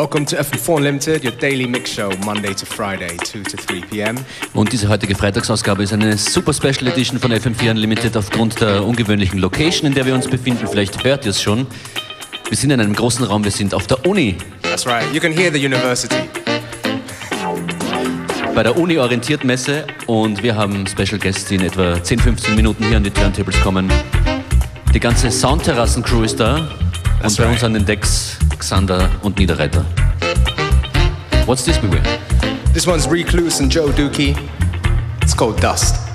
Welcome to FM4 Unlimited, your daily mix show, Monday to Friday, 2 to 3 p.m. Und diese heutige Freitagsausgabe ist eine super Special Edition von FM4 Unlimited aufgrund der ungewöhnlichen Location, in der wir uns befinden. Vielleicht hört ihr es schon. Wir sind in einem großen Raum, wir sind auf der Uni. That's right, you can hear the university. Bei der Uni Orientiert Messe und wir haben Special Guests, die in etwa 10, 15 Minuten hier an die Turntables kommen. Die ganze Soundterrassen-Crew ist da That's und bei right. uns an den Decks Xander und Niederreiter. What's this we wear? This one's Recluse and Joe Dookie. It's called Dust.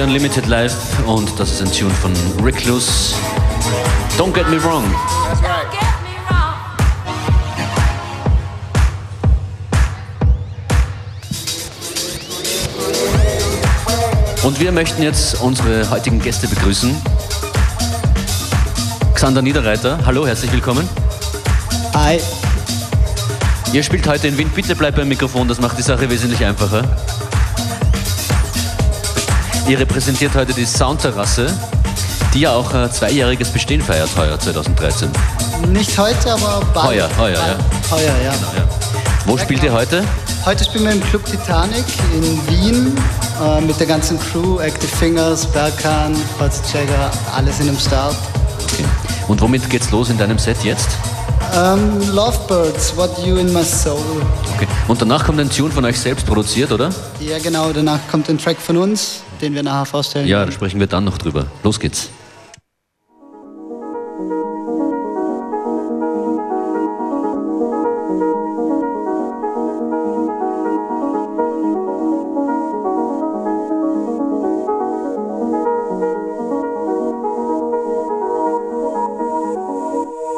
FM4 Unlimited Live und das ist ein Tune von Recluse. Don't get me wrong. That's right. Und wir möchten jetzt unsere heutigen Gäste begrüßen. Xander Niederreiter, hallo, herzlich willkommen. Hi. Ihr spielt heute in Wien, bitte bleibt beim Mikrofon, das macht die Sache wesentlich einfacher. Ihr repräsentiert heute die Soundterrasse, die ja auch ein zweijähriges Bestehen feiert heuer 2013. Nicht heute, aber bald. Heuer, heuer, ja. Heuer, ja. Ja. Wo spielt ihr heute? Heute spielen wir im Club Titanic in Wien äh, mit der ganzen Crew, Active Fingers, Berkan, Buzz Jagger, alle sind im Start. Okay. Und womit geht's los in deinem Set jetzt? Ähm, Lovebirds, What You in My Soul. Okay. Und danach kommt ein Tune von euch selbst produziert, oder? Ja, genau, danach kommt ein Track von uns, den wir nachher vorstellen. Ja, da sprechen wir dann noch drüber. Los geht's.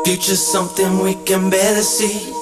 Future's something we can barely see.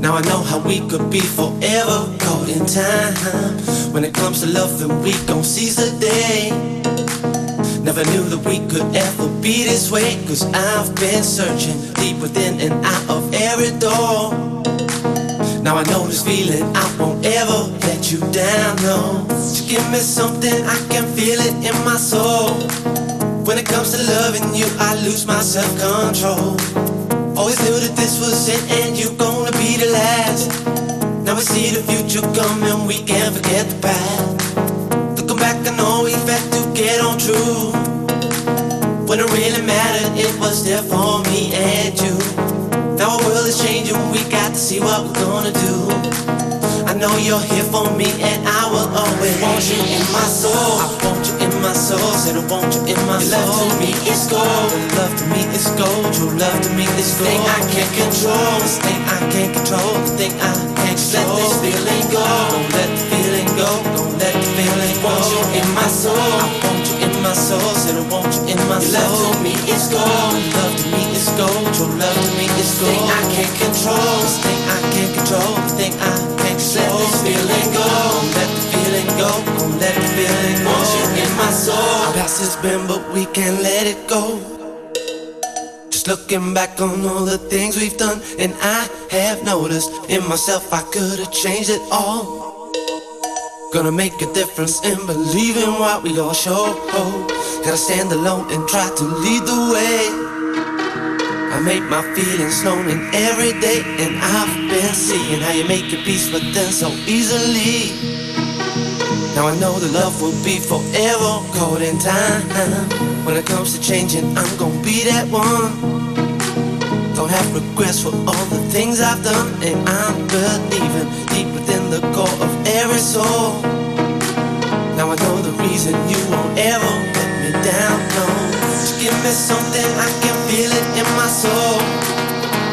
Now I know how we could be forever caught in time. When it comes to love, and we gon' seize the day. Never knew that we could ever be this way. Cause I've been searching deep within and out of every door. Now I know this feeling, I won't ever let you down, no. Just give me something, I can feel it in my soul. When it comes to loving you, I lose my self control. Always knew that this was it and you're gonna be the last. Now we see the future coming, we can't forget the past. Looking back, I know we've had to get on true. When it really mattered, it was there for me and you. Now our world is changing, we got to see what we're gonna do. I know you're here for me and I will always want you in my soul. I want you in my soul, said I want you in my soul. Love to me is gold, Your love to me is gold. Your love to me is gold. Thing I can't control, this thing I can't control, the thing I can't control. Let this feeling go, don't let the feeling go, don't let the feeling go. Want you in my soul, I want you in my soul, said I want you in my soul. Love to me is gold, Your love to me is gold. True love to me is gold. Thing I can't control, this thing I can't control, the thing I can't control. Let this feeling go, past has been, but we can't let it go. Just looking back on all the things we've done, and I have noticed in myself I could have changed it all. Gonna make a difference in believing what we all show. Gotta stand alone and try to lead the way. I make my feelings known in every day, and I've been seeing how you make your peace with them so easily. Now I know the love will be forever caught in time. When it comes to changing, I'm gonna be that one. Don't have regrets for all the things I've done, and I'm believing deep within the core of every soul. Now I know the reason you won't ever let me down. No, just give me something I can feel it in my soul.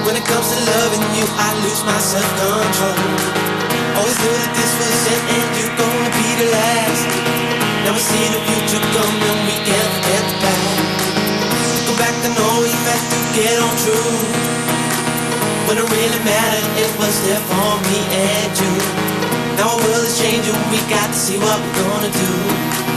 When it comes to loving you, I lose my self control. Always knew that this was it, and you're gonna be the last. Never see the future coming, we can't forget the past. Go back, I know we've had to get on true. When it really mattered, it was there for me and you. Now our world is changing, we got to see what we're gonna do.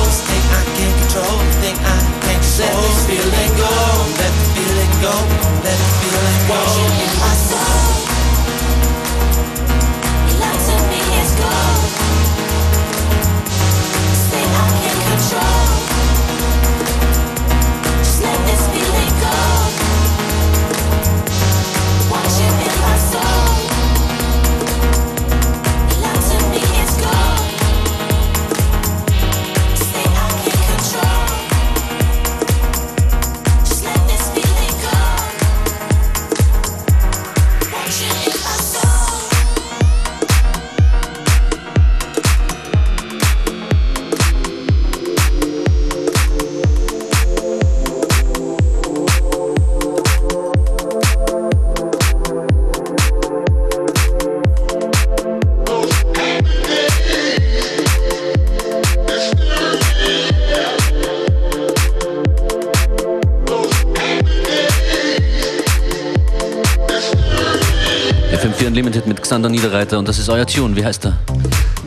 Unlimited mit Xander Niederreiter und das ist euer Tune. Wie heißt er?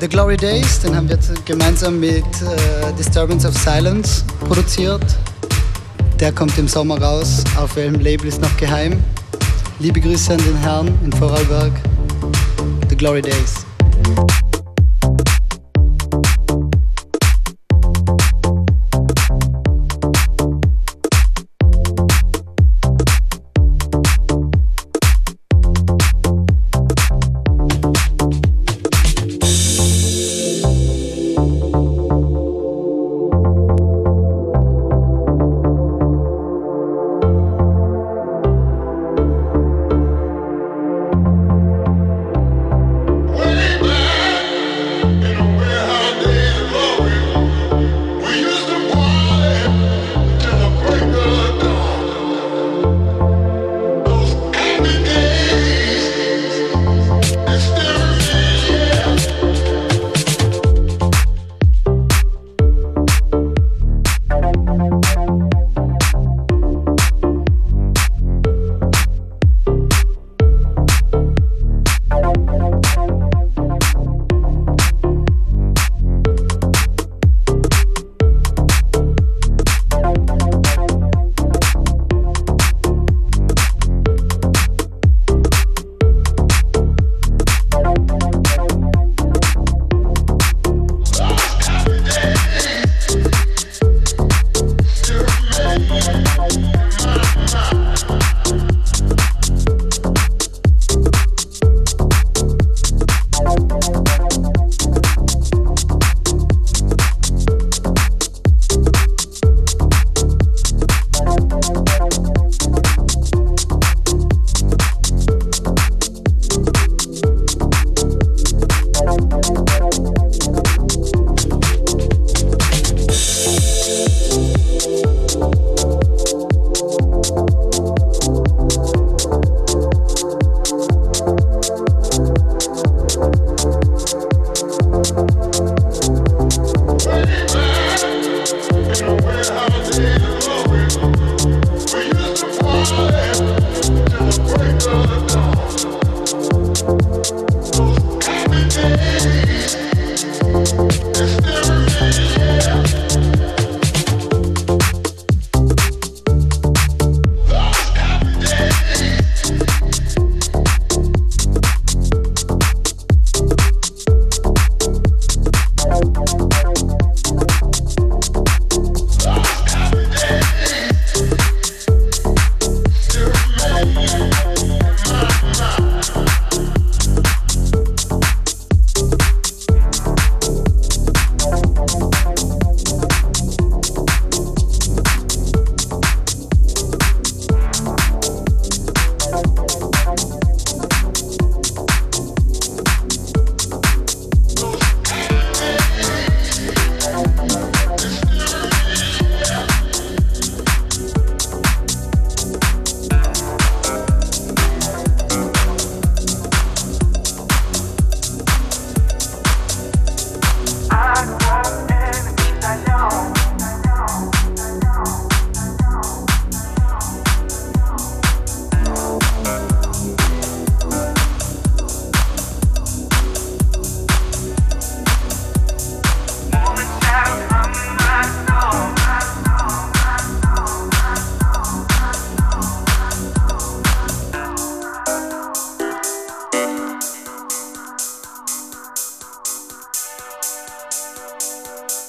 The Glory Days, den haben wir gemeinsam mit äh, Disturbance of Silence produziert. Der kommt im Sommer raus. Auf welchem Label ist noch geheim. Liebe Grüße an den Herrn in Vorarlberg. The Glory Days.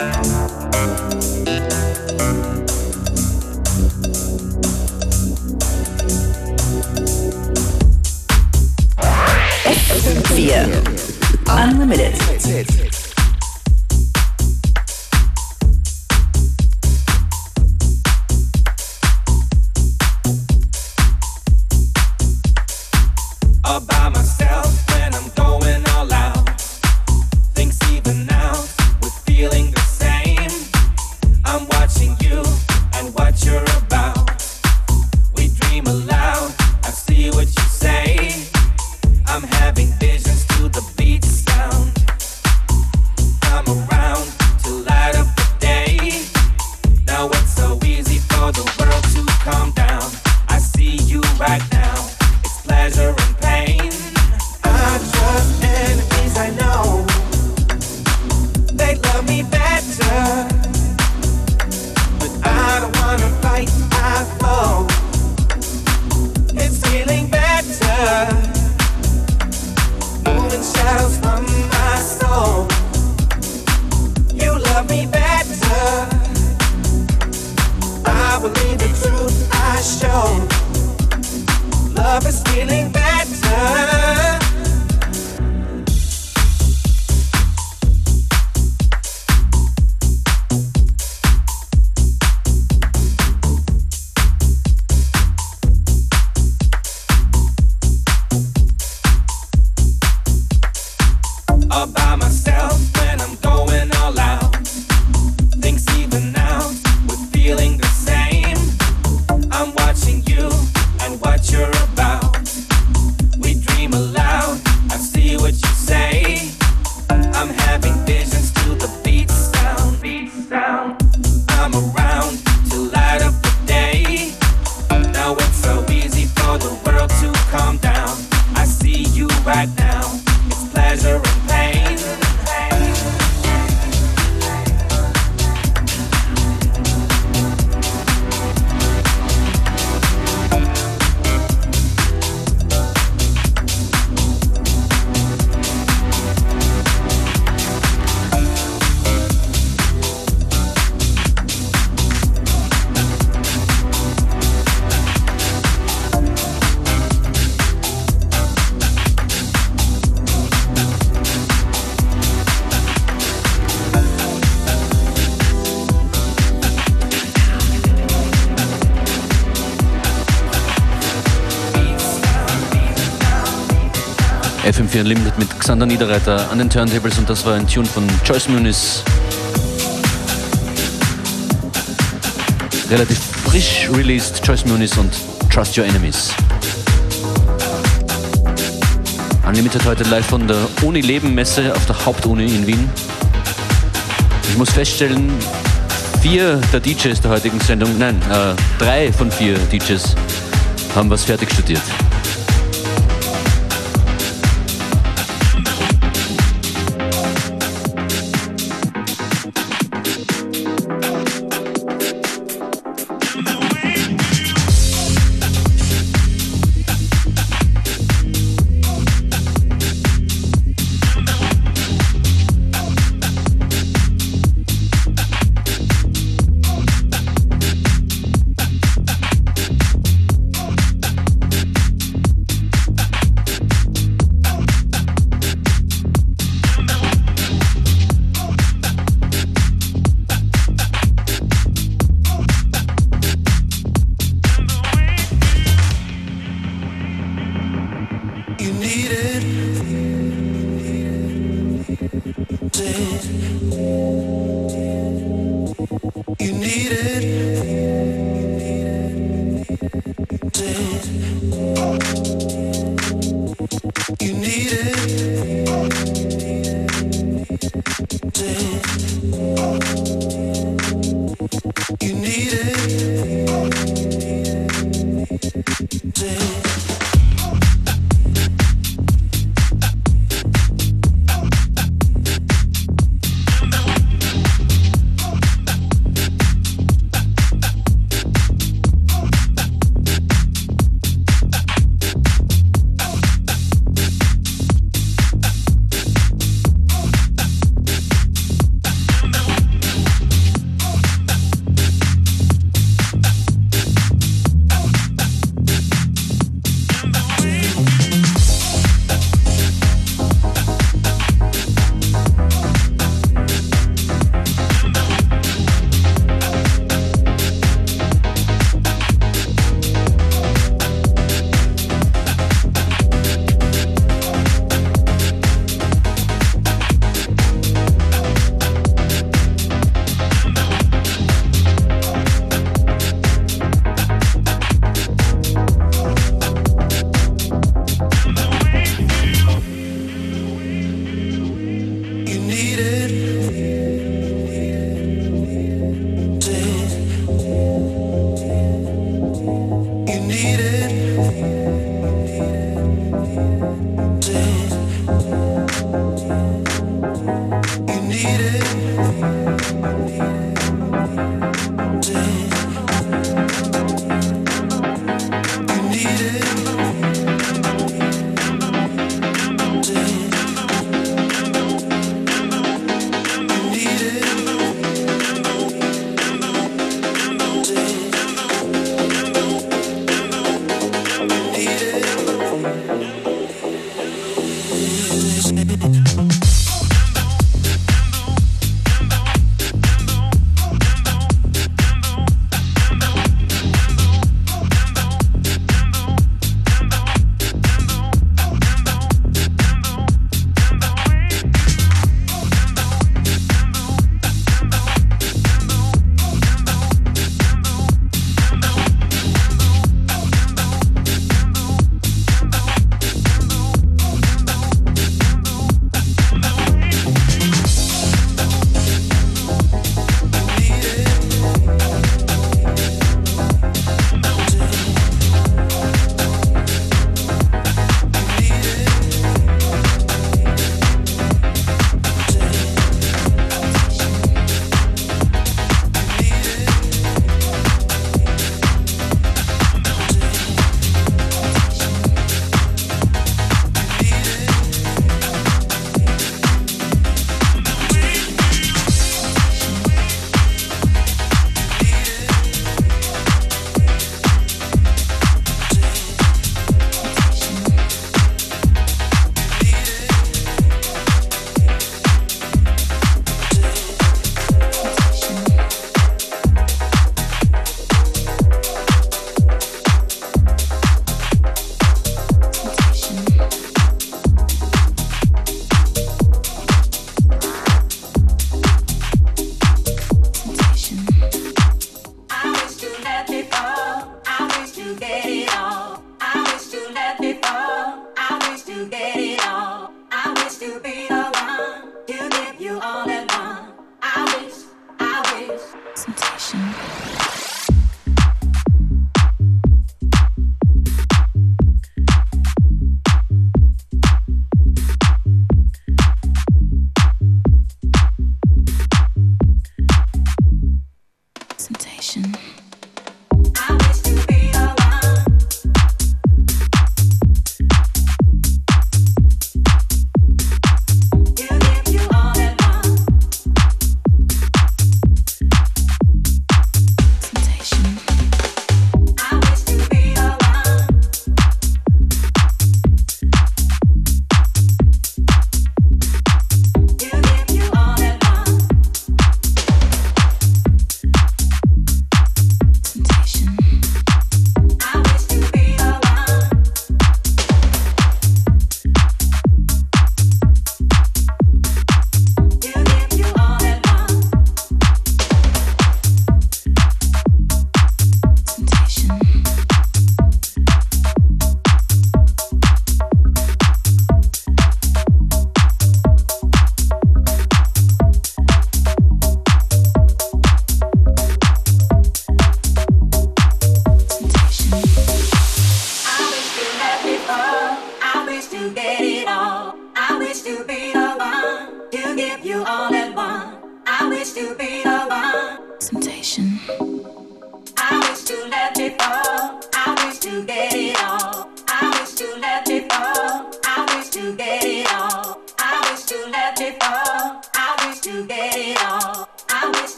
Right by myself FM4 Unlimited mit Xander Niederreiter an den Turntables und das war ein Tune von Joyce Muniz. Relativ frisch released Joyce Muniz und Trust Your Enemies. Unlimited heute live von der Uni Leben Messe auf der Hauptuni in Wien. Ich muss feststellen, vier der DJs der heutigen Sendung, nein, äh, drei von vier DJs haben was fertig studiert.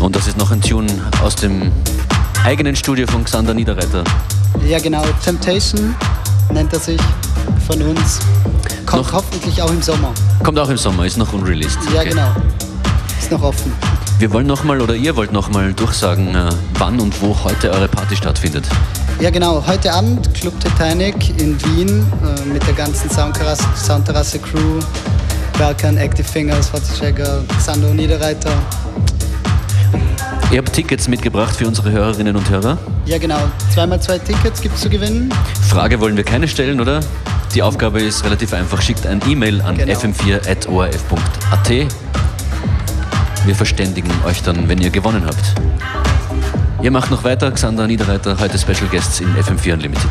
Und das ist noch ein Tune aus dem eigenen Studio von Xander Niederreiter. Ja, genau. Temptation nennt er sich von uns. Kommt Noch- hoffentlich auch im Sommer. Kommt auch im Sommer, ist noch unreleased. Ja, Okay. genau. Ist noch offen. Wir wollen nochmal oder ihr wollt nochmal durchsagen, äh, wann und wo heute eure Party stattfindet. Ja, genau. Heute Abend Club Titanic in Wien äh, mit der ganzen Soundterrasse, Soundterrasse Crew. Berkan, Active Fingers, Fortschegger, Xander Niederreiter. Ihr habt Tickets mitgebracht für unsere Hörerinnen und Hörer. Ja, genau. Zweimal zwei Tickets gibt es zu gewinnen. Frage wollen wir keine stellen, oder? Die Aufgabe ist relativ einfach. Schickt ein E-Mail an Genau. fm4.orf.at. Wir verständigen euch dann, wenn ihr gewonnen habt. Ihr macht noch weiter, Xander Niederreiter, heute Special Guests in FM4 Unlimited.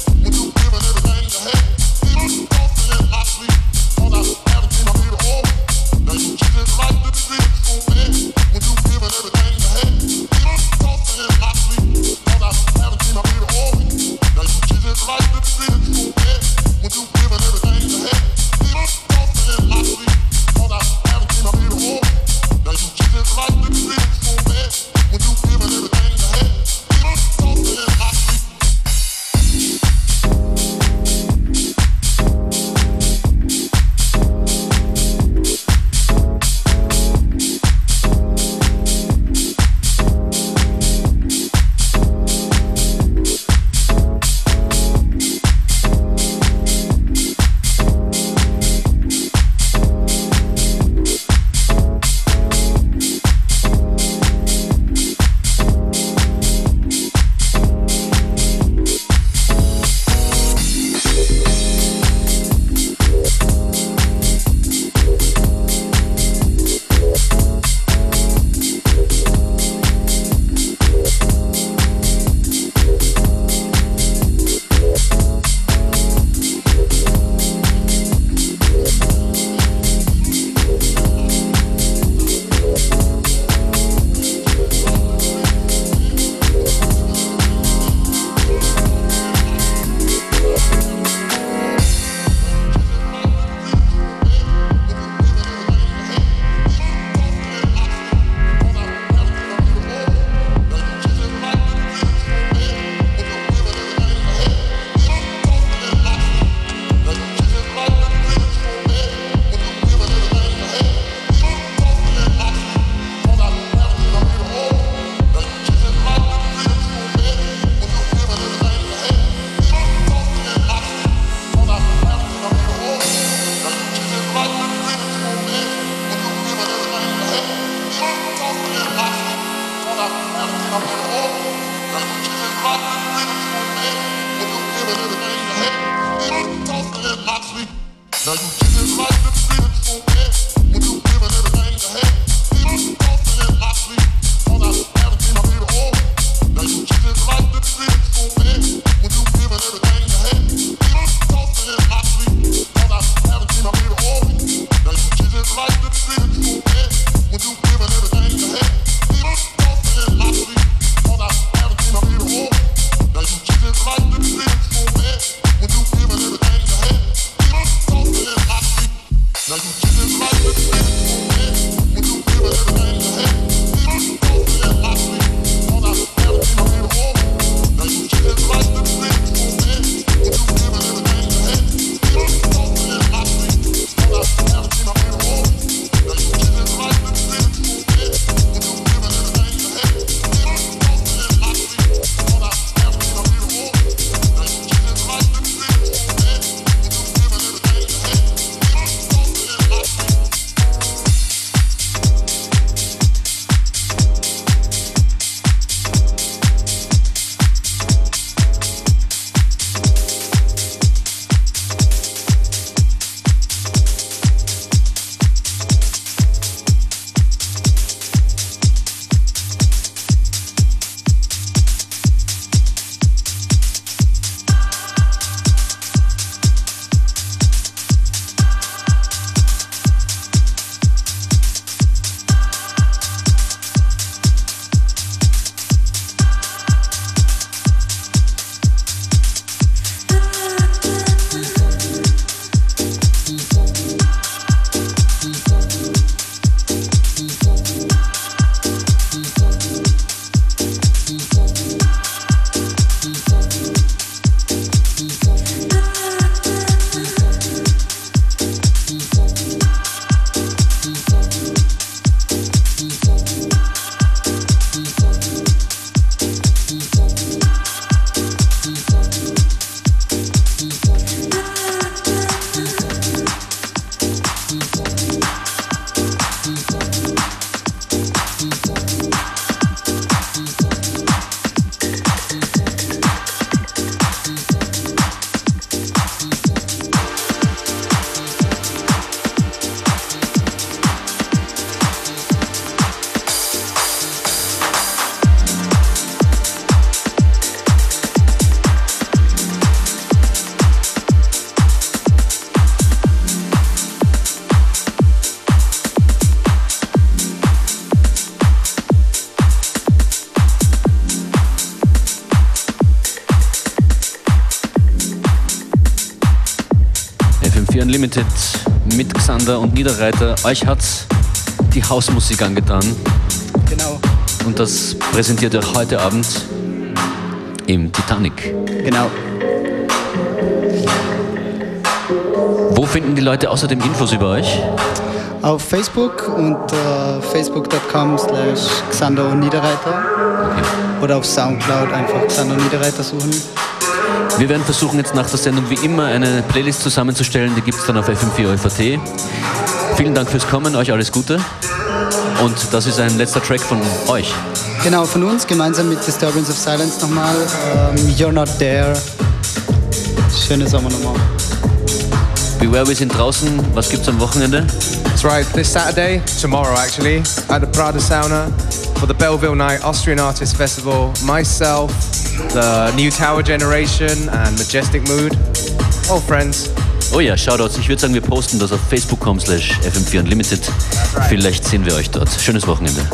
FM4 Unlimited mit Xander und Niederreiter. Euch hat's die Hausmusik angetan Genau, und das präsentiert ihr heute Abend im Titanic. genau. Wo finden die Leute außerdem Infos über euch? Auf Facebook unter facebook.com slash Xander und Niederreiter oder auf Soundcloud einfach Xander und Niederreiter suchen. Wir werden versuchen jetzt nach der Sendung wie immer eine Playlist zusammenzustellen, die gibt es dann auf FM4 OVT. Vielen Dank fürs Kommen, euch alles Gute. Und das ist ein letzter Track von euch. Genau, von uns gemeinsam mit Disturbance of Silence nochmal. Ähm, You're Not There. Schöne Sommernummer. Beware, wir sind draußen. Was gibt's am Wochenende? That's right, this Saturday, tomorrow actually, at the Prada Sauna for the Belleville Night Austrian Artist Festival. Myself, the New Tower Generation and Majestic Mood. All friends. Oh ja, Shoutouts. Ich würde sagen, wir posten das auf facebook.com slash fm4 unlimited. Vielleicht sehen wir euch dort. Schönes Wochenende.